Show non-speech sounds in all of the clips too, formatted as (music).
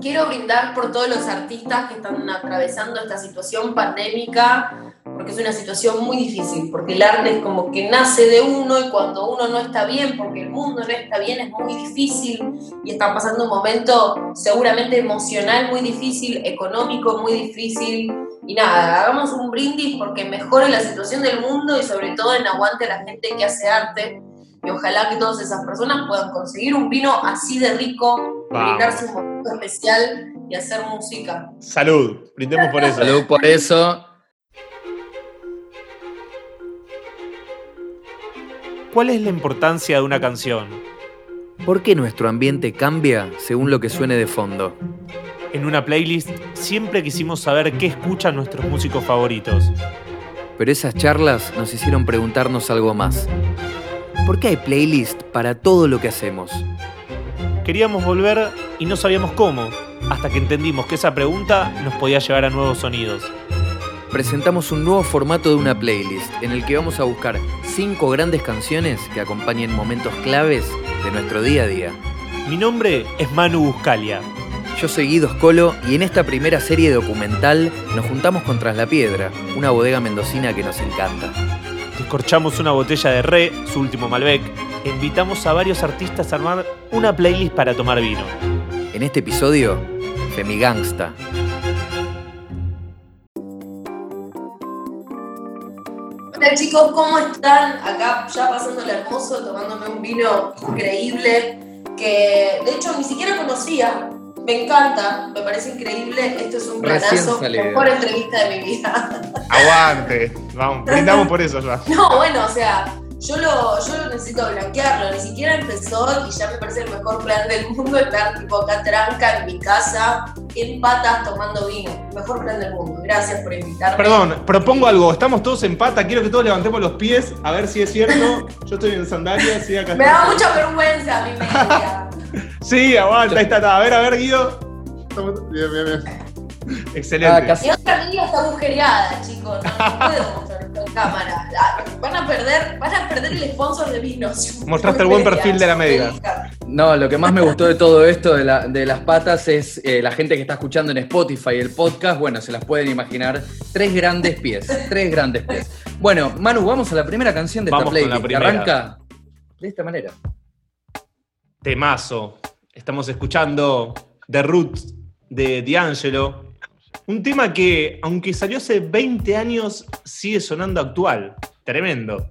Quiero brindar por todos los artistas que están atravesando esta situación pandémica, porque es una situación muy difícil, porque el arte es como que nace de uno y cuando uno no está bien, porque el mundo no está bien, es muy difícil y están pasando un momento seguramente emocional muy difícil, económico muy difícil. Y nada, hagamos un brindis porque mejore la situación del mundo y sobre todo en aguante a la gente que hace arte. Y ojalá que todas esas personas puedan conseguir un vino así de rico, brindarse un momento especial y hacer música. Salud, brindemos por eso. Salud por eso. ¿Cuál es la importancia de una canción? ¿Por qué nuestro ambiente cambia según lo que suene de fondo? En una playlist siempre quisimos saber qué escuchan nuestros músicos favoritos. Pero esas charlas nos hicieron preguntarnos algo más. ¿Por qué hay playlist para todo lo que hacemos? Queríamos volver y no sabíamos cómo, hasta que entendimos que esa pregunta nos podía llevar a nuevos sonidos. Presentamos un nuevo formato de una playlist en el que vamos a buscar cinco grandes canciones que acompañen momentos claves de nuestro día a día. Mi nombre es Manu Buscalia. Yo soy Guido Scolo y en esta primera serie documental nos juntamos con Tras la Piedra, una bodega mendocina que nos encanta. Descorchamos una botella de Re, su último Malbec, e invitamos a varios artistas a armar una playlist para tomar vino. En este episodio, Femigangsta. Hola chicos, ¿cómo están? Acá ya pasando el hermoso, tomándome un vino increíble que de hecho ni siquiera conocía. Me encanta, me parece increíble. Esto es un planazo, mejor entrevista de mi vida. Aguante, vamos, brindamos por eso ya. No, bueno, o sea, yo lo, yo lo necesito blanquearlo. Ni siquiera empezó y ya me parece el mejor plan del mundo estar tipo acá tranca en mi casa, en patas tomando vino. Mejor plan del mundo. Gracias por invitarme. Perdón, propongo algo. Estamos todos en pata. Quiero que todos levantemos los pies a ver si es cierto. Yo estoy en sandalias, sí, acá Me da mucha vergüenza mi media. Sí, aguanta, ahí está. A ver, a ver, Guido. Bien, bien, bien. Excelente. Ah, casi- Mi otra media está agujereada, chicos. No, no (laughs) puedo mostrar esto en cámara. Ah, Van a perder, van a perder el sponsor de vinos. (laughs) Mostraste el buen perfil de la media. No, lo que más me gustó de todo esto de, la- de las patas es eh, la gente que está escuchando en Spotify el podcast. Bueno, se las pueden imaginar. Tres grandes pies. Tres grandes pies. Bueno, Manu, vamos a la primera canción de Vamos esta con la playlist. primera. arranca de esta manera. Temazo. Estamos escuchando The Roots de D'Angelo. Un tema que, aunque salió hace 20 años, sigue sonando actual. Tremendo.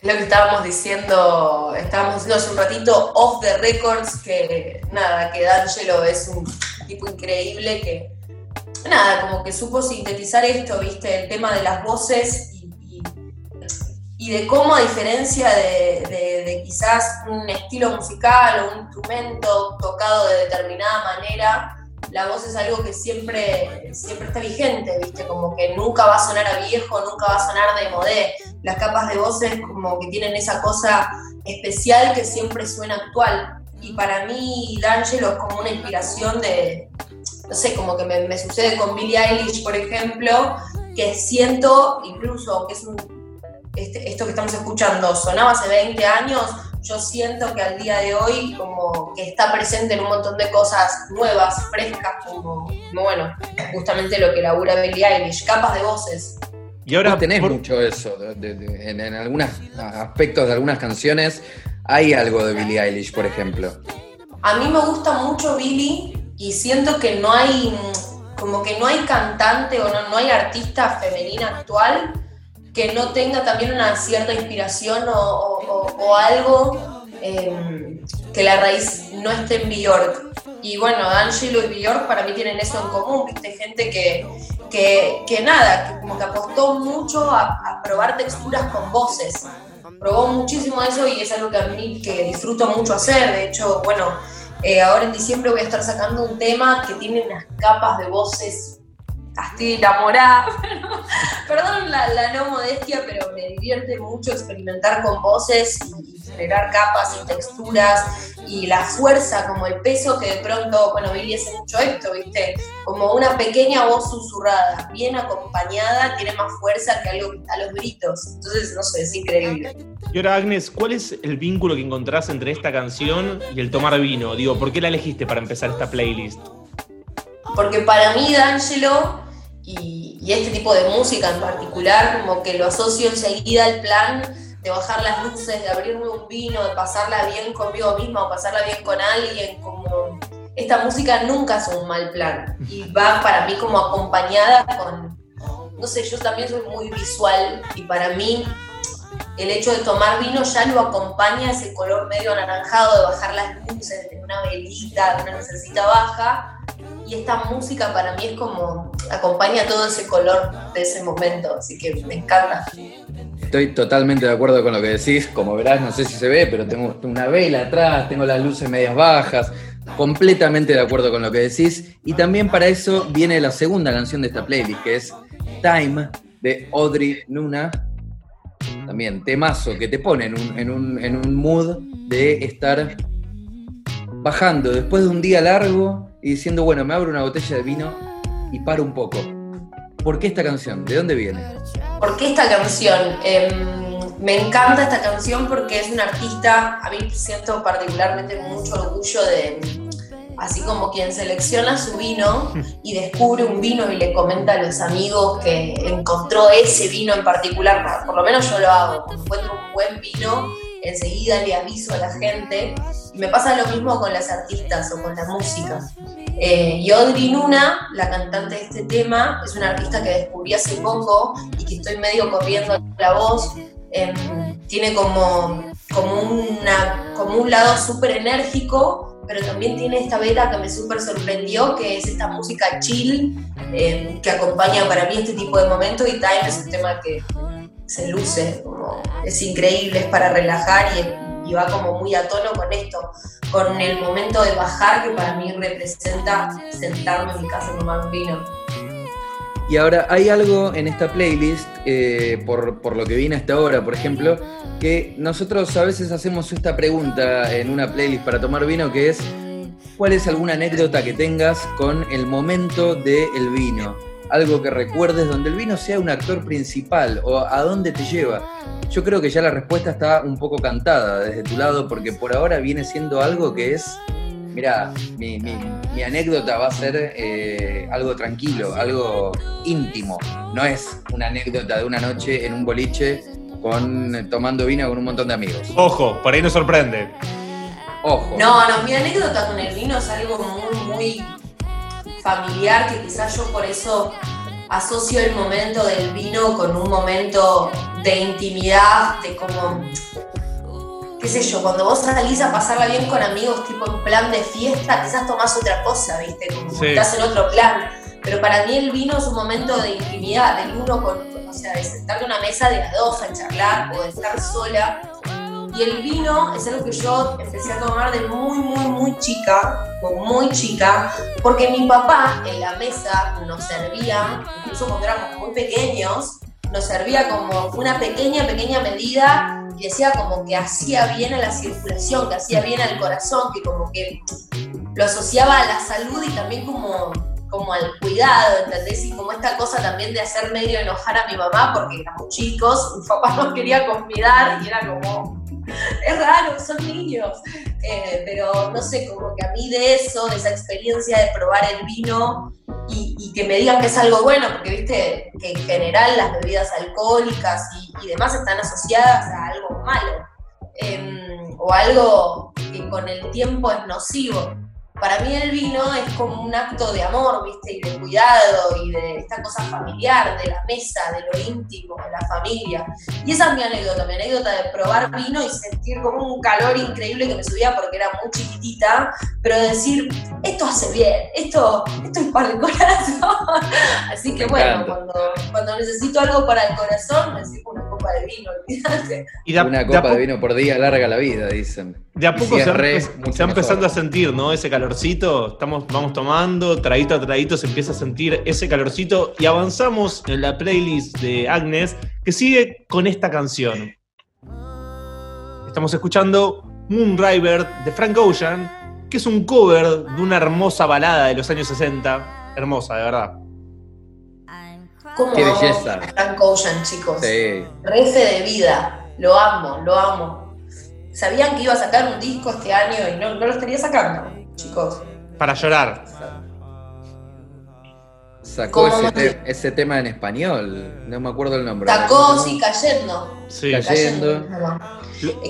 Lo que estábamos diciendo, estábamos diciendo hace un ratito off the records, que nada, que D'Angelo es un tipo increíble que, nada, como que supo sintetizar esto, viste, el tema de las voces y, de cómo a diferencia de, de- de quizás un estilo musical o un instrumento tocado de determinada manera, la voz es algo que siempre, siempre está vigente, viste, como que nunca va a sonar a viejo, nunca va a sonar de modé las capas de voces como que tienen esa cosa especial que siempre suena actual. Y para mí D'Angelo es como una inspiración de, no sé, como que me, sucede con Billie Eilish, por ejemplo, que siento, incluso aunque es un, este- esto que estamos escuchando sonaba hace 20 años, yo siento que al día de hoy como que está presente en un montón de cosas nuevas, frescas, como, como bueno, justamente lo que labura Billie Eilish, capas de voces. Y ahora, Vos tenés por- mucho eso. de- de- de- en, en algunos aspectos de algunas canciones hay algo de Billie Eilish, por ejemplo. A mí me gusta mucho Billie y siento que no hay, como que no hay cantante o no, no hay artista femenina actual que no tenga también una cierta inspiración o, o- o- algo eh, que la raíz no esté en Bjork. Y bueno, Angelo y Bjork para mí tienen eso en común, ¿viste? Gente que, que, que nada, que como que apostó mucho a, a probar texturas con voces. Probó muchísimo eso y es algo que a mí que disfruto mucho hacer. De hecho, bueno, eh, ahora en diciembre voy a estar sacando un tema que tiene unas capas de voces estoy enamorada. (laughs) Perdón la, la no modestia, pero me divierte mucho experimentar con voces y, y generar capas y texturas y la fuerza, como el peso que de pronto, bueno, Billy hace mucho esto, ¿viste? Como una pequeña voz susurrada, bien acompañada, tiene más fuerza que algo, a los gritos. Entonces, no sé, es increíble. Y ahora, Agnes, ¿cuál es el vínculo que encontrás entre esta canción y el tomar vino? Digo, ¿por qué la elegiste para empezar esta playlist? Porque para mí, D'Angelo y, este tipo de música en particular, como que lo asocio enseguida al plan de bajar las luces, de abrirme un vino, de pasarla bien conmigo misma o pasarla bien con alguien, como esta música nunca es un mal plan y va para mí como acompañada con, no sé, yo también soy muy visual y para mí el hecho de tomar vino ya lo acompaña ese color medio anaranjado de bajar las luces, de una velita, de una lucecita baja y esta música para mí es como acompaña todo ese color de ese momento, así que me encanta. Estoy totalmente de acuerdo con lo que decís. Como verás, no sé si se ve, pero tengo una vela atrás, tengo las luces medias bajas. Completamente de acuerdo con lo que decís. Y también para eso viene la segunda canción de esta playlist, que es Time de Audrey Nuna. También temazo que te pone en un, en un, en un mood de estar bajando después de un día largo y diciendo, bueno, me abro una botella de vino y paro un poco. ¿Por qué esta canción? ¿De dónde viene? ¿Por qué esta canción? Em, me encanta esta canción porque es una artista, a mí siento particularmente mucho orgullo de, así como quien selecciona su vino y descubre un vino y le comenta a los amigos que encontró ese vino en particular, por lo menos yo lo hago, encuentro un buen vino, enseguida le aviso a la gente. Y me pasa lo mismo con las artistas o con la música. Eh, y Audrey Nuna, la cantante de este tema, es una artista que descubrí hace poco y que estoy medio corriendo la voz. Em, tiene como, como, una, como un lado súper enérgico, pero también tiene esta beta que me súper sorprendió, que es esta música chill em, que acompaña para mí este tipo de momentos y Time es un tema que se luce, es increíble, es para relajar y, y va como muy a tono con esto con el momento de bajar que para mí representa sentarme en mi casa y tomar un vino. Y ahora hay algo en esta playlist, eh, por, por, lo que viene hasta ahora, por ejemplo, que nosotros a veces hacemos esta pregunta en una playlist para tomar vino, que es, ¿cuál es alguna anécdota que tengas con el momento del vino? Algo que recuerdes donde el vino sea un actor principal o a dónde te lleva. Yo creo que ya la respuesta está un poco cantada desde tu lado porque por ahora viene siendo algo que es, mira, mi, anécdota va a ser eh, algo tranquilo, algo íntimo. No es una anécdota de una noche en un boliche con tomando vino con un montón de amigos. Ojo, por ahí nos sorprende. Ojo. No, no, mi anécdota con el vino es algo muy, muy familiar que quizás yo por eso asocio el momento del vino con un momento de intimidad, de como, qué sé yo, cuando vos salís a pasarla bien con amigos, tipo en plan de fiesta, quizás tomás otra cosa, ¿viste? Como estás en otro plan. Pero para mí el vino es un momento de intimidad, del uno con, o sea, de sentarte a una mesa de las dos a charlar o de estar sola y el vino es algo que yo empecé a tomar de muy, muy, muy chica, muy chica, porque mi papá en la mesa nos servía, incluso cuando éramos muy pequeños, nos servía como una pequeña, pequeña medida y decía como que hacía bien a la circulación, que hacía bien al corazón, que como que lo asociaba a la salud y también como como al cuidado, ¿entendés? Y como esta cosa también de hacer medio enojar a mi mamá porque éramos chicos, (laughs) mi papá nos quería convidar y era como, (laughs) es raro, son niños. Eh, pero no sé, como que a mí de eso, de esa experiencia de probar el vino y, que me digan que es algo bueno, porque viste que en general las bebidas alcohólicas y, demás están asociadas a algo malo. Em, o algo que con el tiempo es nocivo para mí el vino es como un acto de amor, ¿viste? Y de cuidado y de esta cosa familiar, de la mesa, de lo íntimo, de la familia. Y esa es mi anécdota, mi anécdota de probar vino y sentir como un calor increíble que me subía porque era muy chiquitita, pero decir, esto hace bien, esto, esto es para el corazón. (laughs) Así que bueno, cuando, cuando, necesito algo para el corazón, necesito una copa de vino, olvídate. Una copa de, vino por día larga la vida, dicen. De a poco se, se, empezando a sentir, ¿no? Ese calor calorcito, estamos, vamos tomando, traguito a traguito se empieza a sentir ese calorcito y avanzamos en la playlist de Agnes que sigue con esta canción. Estamos escuchando Moonriver de Frank Ocean, que es un cover de una hermosa balada de los años 60. Hermosa, de verdad. ¿Cómo Qué amo belleza. Frank Ocean, chicos? Sí. Refe de vida. Lo amo, lo amo. Sabían que iba a sacar un disco este año y no, no lo estaría sacando, chicos. Para llorar. Sacó ¿Cómo ese, te- ese tema en español. No me acuerdo el nombre. Sacó, sí, cayendo. Sí. Cayendo.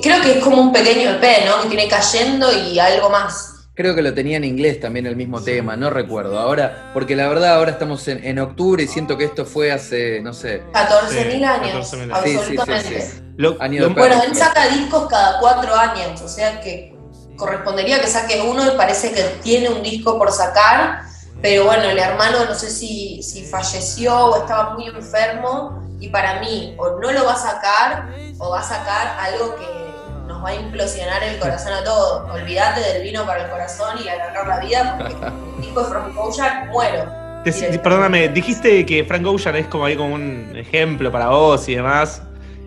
Creo que es como un pequeño EP, ¿no? Que tiene cayendo y algo más. Creo que lo tenía en inglés también el mismo tema, no recuerdo. Ahora, porque la verdad ahora estamos en, en octubre y siento que esto fue hace, no sé, 14.000 Sí, años. 14.000 años. Sí, sí, sí, absolutamente. sí. Lo- Año lo- de Bueno, él saca discos cada cuatro años, o sea que correspondería que saque uno y parece que tiene un disco por sacar, pero bueno, el hermano no sé si, si falleció o estaba muy enfermo y para mí o no lo va a sacar o va a sacar algo que nos va a implosionar el corazón a todos. Olvídate del vino para el corazón y agarrar la vida porque (laughs) disco de From Ocean muero. Te- perdóname, dijiste que Frank Ocean es como ahí como un ejemplo para vos y demás.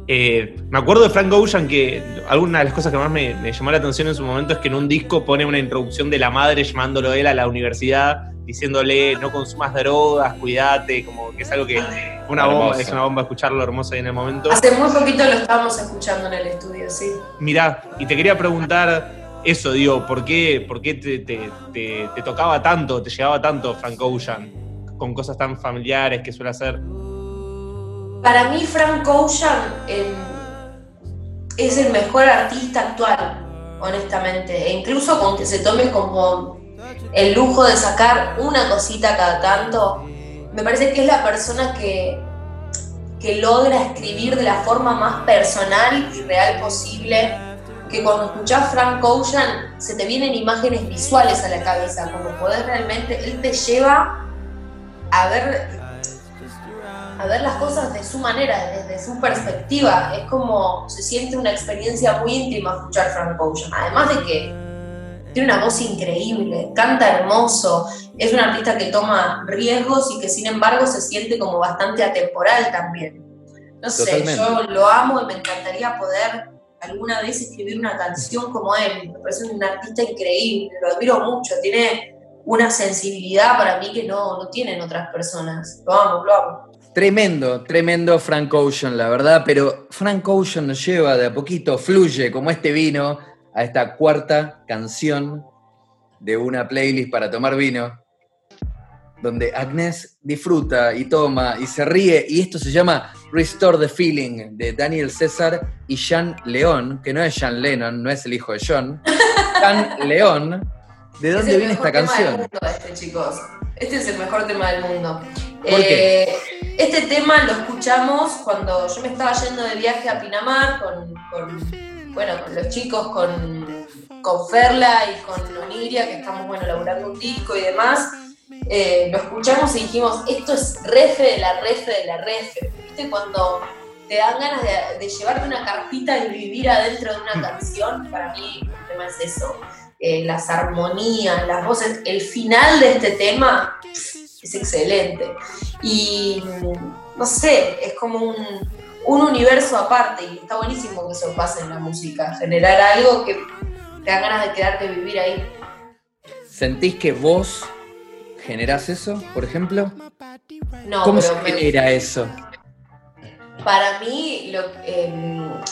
Eh, me acuerdo de Frank Ocean que alguna de las cosas que más me, me llamó la atención en su momento es que en un disco pone una introducción de la madre llamándolo él a la universidad, diciéndole no consumas drogas, cuídate, como que es algo que una bomba, Hermoso. es una bomba escucharlo hermoso ahí en el momento. Hace muy poquito lo estábamos escuchando en el estudio, sí. Mirá, y te quería preguntar eso, digo, ¿por qué, por qué te, te- te- te tocaba tanto, te llegaba tanto Frank Ocean con cosas tan familiares que suele hacer? Para mí Frank Ocean eh, es el mejor artista actual, honestamente. E incluso con que se tome como el lujo de sacar una cosita cada tanto, me parece que es la persona que, que logra escribir de la forma más personal y real posible. Que cuando escuchás Frank Ocean se te vienen imágenes visuales a la cabeza, como poder realmente, él te lleva a ver a ver las cosas de su manera, desde su perspectiva. Es como se siente una experiencia muy íntima escuchar Frank Ocean. Además de que tiene una voz increíble, canta hermoso, es un artista que toma riesgos y que sin embargo se siente como bastante atemporal también. No sé, Totalmente. yo lo amo y me encantaría poder alguna vez escribir una canción como él. Me parece un artista increíble, lo admiro mucho, tiene una sensibilidad para mí que no, no tienen otras personas. Lo amo, lo amo. Tremendo, tremendo Frank Ocean, la verdad, pero Frank Ocean nos lleva de a poquito, fluye como este vino a esta cuarta canción de una playlist para tomar vino, donde Agnes disfruta y toma y se ríe, y esto se llama Restore the Feeling de Daniel César y Jean León, que no es Jean Lennon, no es el hijo de John, (laughs) Jean León. ¿De dónde viene esta del canción? mundo este, chicos. Este es el mejor tema del mundo. ¿Por qué? Eh, Este tema lo escuchamos cuando yo me estaba yendo de viaje a Pinamar con, con, bueno, con los chicos, con, con Ferla y con Oniria, que estamos bueno, laburando un disco y demás. Eh, lo escuchamos y dijimos, esto es refe de la refe de la refe. ¿Viste? Cuando te dan ganas de, de llevarte una carpita y vivir adentro de una canción, para mí el tema es eso. Eh, las armonías, las voces, el final de este tema es excelente. Y mm, no sé, es como un, un universo aparte y está buenísimo que eso pase en la música, generar algo que te da ganas de quedarte vivir ahí. ¿Sentís que vos generás eso, por ejemplo? No, ¿Cómo se pero me- genera eso? para mí, lo, eh,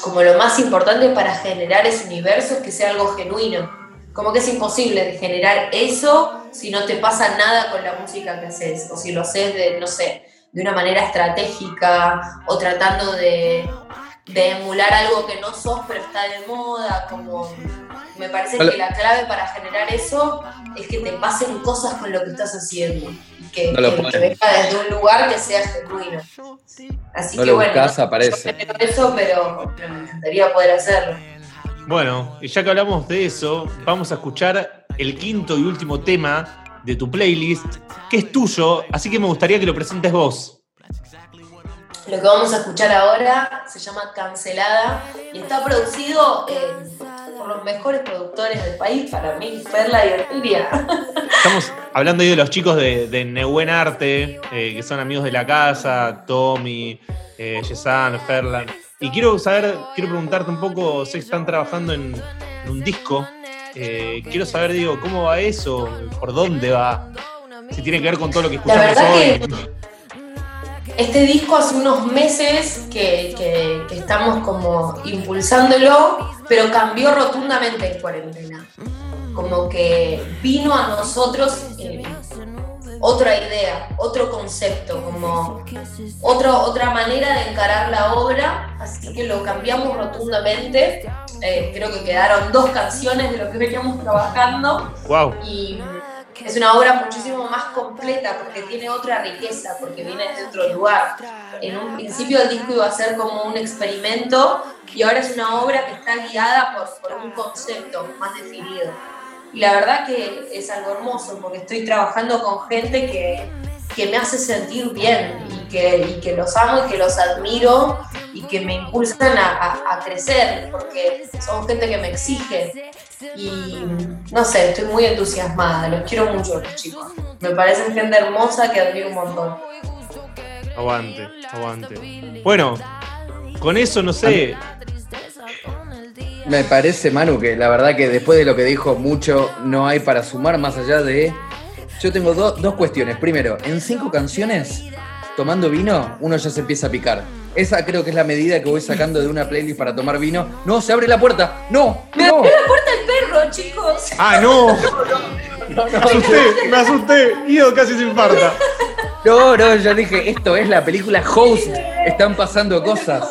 como lo más importante para generar ese universo es que sea algo genuino. Como que es imposible de generar eso si no te pasa nada con la música que haces, o si lo haces de, no sé, de una manera estratégica, o tratando de, de emular algo que no sos pero está de moda, como me parece Hola. que la clave para generar eso es que te pasen cosas con lo que estás haciendo, que, No que- que venga desde un lugar que sea genuino. Así No que lo bueno, buscas, no- aparece. yo genero eso, pero, pero me encantaría poder hacerlo. Bueno, y ya que hablamos de eso, vamos a escuchar el quinto y último tema de tu playlist, que es tuyo, así que me gustaría que lo presentes vos. Lo que vamos a escuchar ahora se llama Cancelada y está producido eh, por los mejores productores del país, para mí, Perla y Ortilia. (laughs) Estamos hablando ahí de los chicos de, de Nebuen Arte, eh, que son amigos de la casa, Tommy, eh, Yesan, Ferlan. Y quiero saber, quiero preguntarte un poco, sé que están trabajando en, en un disco. Eh, quiero saber, digo, cómo va eso, por dónde va, si tiene que ver con todo lo que escuchamos hoy. que este disco hace unos meses que, que- que estamos como impulsándolo, pero cambió rotundamente en cuarentena. Como que vino a nosotros eh, otra idea, otro concepto, como otro- otra manera de encarar la obra, así que lo cambiamos rotundamente. Eh, creo que quedaron dos canciones de lo que veníamos trabajando Wow. y es una obra muchísimo más completa porque tiene otra riqueza, porque viene de otro lugar. En un principio el disco iba a ser como un experimento y ahora es una obra que está guiada por, por un concepto más definido. Y la verdad que es algo hermoso porque estoy trabajando con gente que, que me hace sentir bien y que, y que los amo y que los admiro y que me impulsan a, a- a crecer porque son gente que me exige y no sé, estoy muy entusiasmada, los quiero mucho los chicos. Me parecen gente hermosa que admiro un montón. Aguante, aguante. Bueno, con eso no sé. Me parece, Manu, que la verdad que después de lo que dijo mucho, no hay para sumar más allá de... Yo tengo do- dos cuestiones. Primero, en cinco canciones, tomando vino, uno ya se empieza a picar. Esa creo que es la medida que voy sacando de una playlist para tomar vino. No, se abre la puerta. No, ¡Me no. abrió la puerta el perro, chicos! ¡Ah, no! (laughs) Me asusté, me asusté. Ido casi se infarta. No, no, yo dije, esto es la película Host. Están pasando cosas.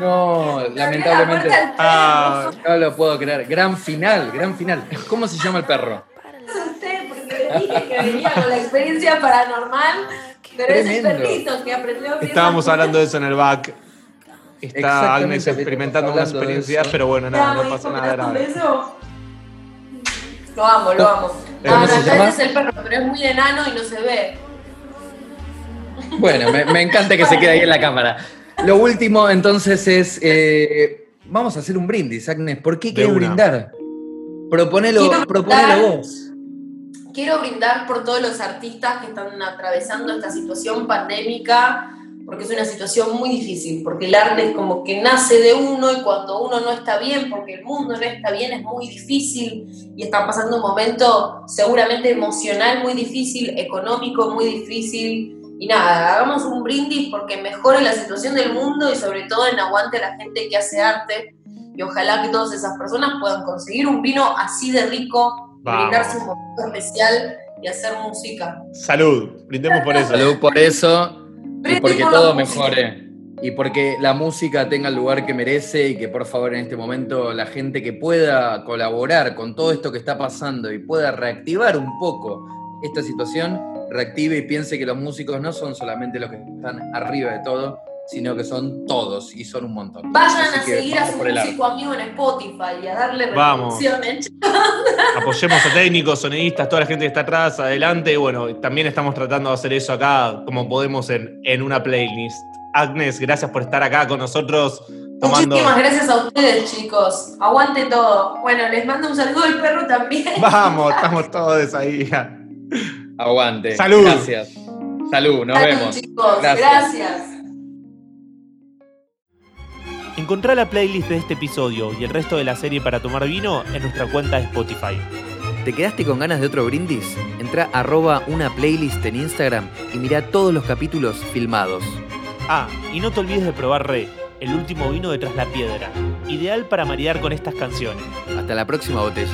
No, lamentablemente. Ah, No lo puedo creer. Gran final, gran final. ¿Cómo se llama el perro? asusté porque le dije que venía con la experiencia paranormal, pero es el perrito que aprendió estábamos la hablando de eso en el back. Está Agnes experimentando una experiencia, pero bueno, nada, no amo, pasa nada ¿me das un grave. Lo amo, lo amo. No, ¿Cómo no, se este es el perro, pero es muy enano y no se ve. Bueno, me, me encanta que se quede ahí en la cámara. Lo último, entonces, es. eh, vamos a hacer un brindis, Agnes. ¿Por qué quieres brindar? Proponelo, Quiero proponelo brindar. vos. Quiero brindar por todos los artistas que están atravesando esta situación pandémica, porque es una situación muy difícil, porque el arte es como que nace de uno y cuando uno no está bien, porque el mundo no está bien, es muy difícil y están pasando un momento seguramente emocional muy difícil, económico muy difícil. Y nada, hagamos un brindis porque mejore la situación del mundo y sobre todo en aguante a la gente que hace arte. Y ojalá que todas esas personas puedan conseguir un vino así de rico, Vamos. brindarse un momento especial y hacer música. Salud, brindemos por eso. Salud por eso y porque por todo mejore. Y porque la música tenga el lugar que merece y que por favor en este momento la gente que pueda colaborar con todo esto que está pasando y pueda reactivar un poco esta situación, reactive y piense que los músicos no son solamente los que están arriba de todo, sino que son todos y son un montón. Vayan Así a seguir a su músico amigo en Spotify y a darle Vamos. reproducciones. (laughs) Apoyemos a técnicos, sonidistas, toda la gente que está atrás, adelante. Y bueno, también estamos tratando de hacer eso acá como podemos en, en una playlist. Agnes, gracias por estar acá con nosotros tomando. Muchísimas gracias a ustedes, chicos. Aguante todo. Bueno, les mando un saludo al perro también. Vamos, (laughs) estamos todos ahí. Aguante. Salud. Gracias. Salud, nos Salud, vemos. chicos. Gracias. gracias. Encontrá la playlist de este episodio y el resto de la serie para tomar vino en nuestra cuenta de Spotify. ¿Te quedaste con ganas de otro brindis? Entra arroba una playlist en Instagram y mira todos los capítulos filmados. Ah, y no te olvides de probar Re, el último vino de Tras la Piedra, ideal para maridar con estas canciones. Hasta la próxima botella.